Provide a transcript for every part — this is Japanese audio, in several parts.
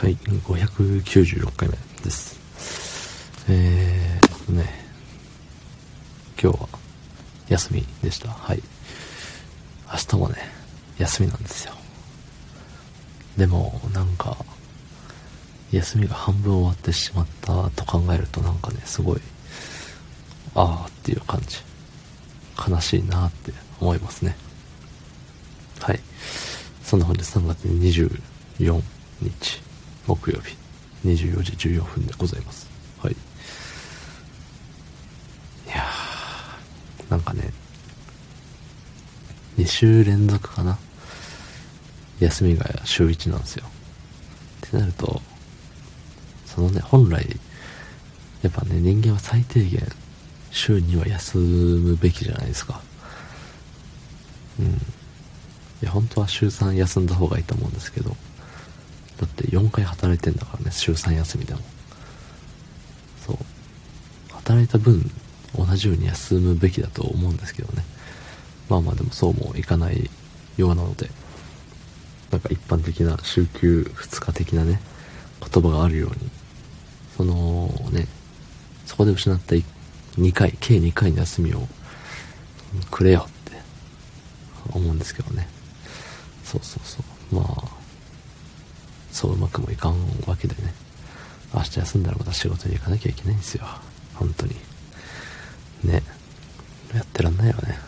はい、596回目です。えーとね、今日は休みでした。はい。明日もね、休みなんですよ。でも、なんか、休みが半分終わってしまったと考えるとなんかね、すごい、あーっていう感じ。悲しいなって思いますね。はい。そんな本日3月24日。木曜日24時14分でございます。はい。いやーなんかね2週連続かな。休みが週1なんですよ。ってなるとそのね本来やっぱね人間は最低限週には休むべきじゃないですか。うん。いや本当は週3休んだ方がいいと思うんですけど。だって4回働いてんだからね週3休みでも。そう。働いた分同じように休むべきだと思うんですけどね。まあまあでもそうもいかないようなのでなんか一般的な週休2日的なね言葉があるようにそのねそこで失った2回計2回の休みをくれよって思うんですけどね。そうそうそう。まあそううまくもいかんわけでね。明日休んだらまた仕事に行かなきゃいけないんですよ。本当に。ね。やってらんないよね、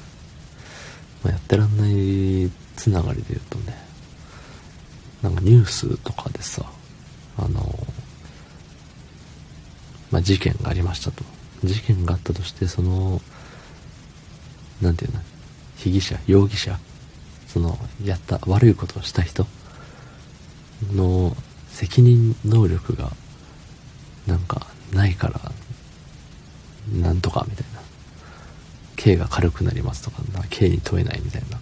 まあ、やってらんないつながりで言うとね。なんかニュースとかでさあのまあ、事件がありましたと。事件があったとしてその何て言うの？被疑者容疑者そのやった悪いことをした人の責任能力がなんかないからなんとかみたいな。刑が軽くなりますとか刑に問えないみたいな。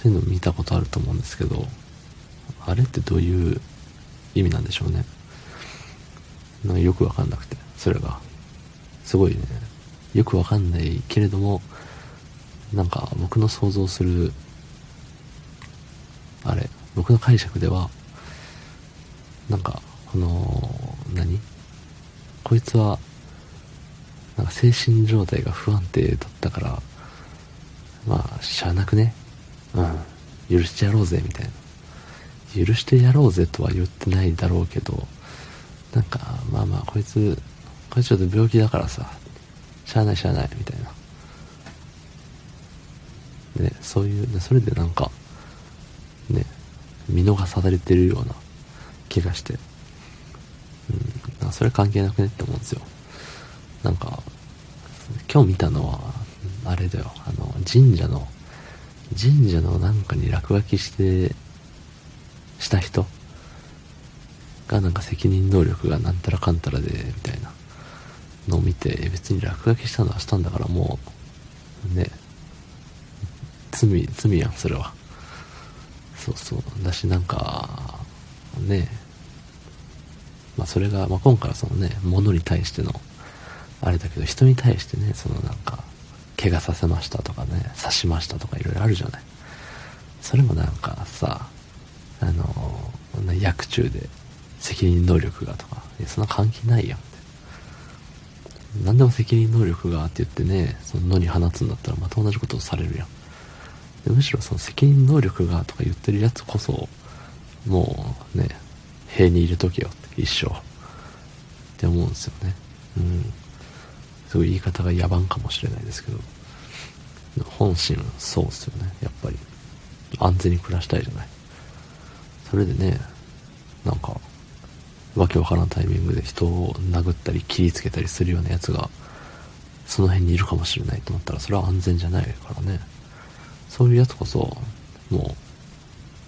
そういうの見たことあると思うんですけどあれってどういう意味なんでしょうね。なんかよくわかんなくてそれが。すごいね。よくわかんないけれどもなんか僕の想像する僕の解釈ではなんかこの何？こいつはなんか精神状態が不安定だったからまあしゃあなくね？うん。許してやろうぜみたいな。許してやろうぜとは言ってないだろうけどなんかまあまあこいつこいつちょっと病気だからさしゃあないしゃあないみたいな。ねそういうそれでなんか見逃されてるような気がして、うん、それ関係なくねって思うんですよ。なんか、今日見たのは、あれだよ、あの、神社の、神社のなんかに落書きして、した人がなんか責任能力がなんたらかんたらで、みたいなのを見て、別に落書きしたのはしたんだからもう、ね、罪、罪やん、それは。そうそう。だしなんかね。まあそれが、まあ、今回はそのね物に対してのあれだけど人に対してねそのなんか怪我させましたとかね刺しましたとかいろいろあるじゃない。それもなんかさあの薬中で責任能力がとかそんな関係ないやん。何でも責任能力がって言ってねその野に放つんだったらまた同じことをされるやん。むしろその責任能力がとか言ってるやつこそもうね塀に入れとけよって一生。って思うんですよね。うん。すごい言い方が野蛮かもしれないですけど。本心そうっすよねやっぱり。安全に暮らしたいじゃない。それでねなんかわけわからんタイミングで人を殴ったり切りつけたりするようなやつがその辺にいるかもしれないと思ったらそれは安全じゃないからね。そういうやつこそ、もう、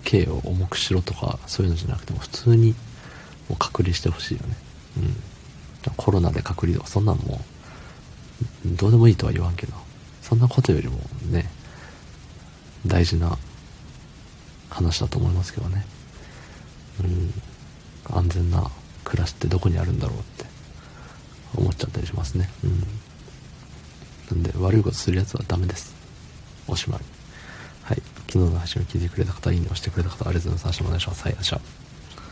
刑を重くしろとか、そういうのじゃなくても、普通に、もう隔離してほしいよね。うん。コロナで隔離とか、そんなんもう、どうでもいいとは言わんけど、そんなことよりもね、大事な話だと思いますけどね。うん。安全な暮らしってどこにあるんだろうって思っちゃったりしますね。うん。なんで、悪いことするやつはダメです。おしまい。はい。昨日の配信を聞いてくれた方、いいねをしてくれた方、ありがとうございます。明日もお願いします。はい、明日。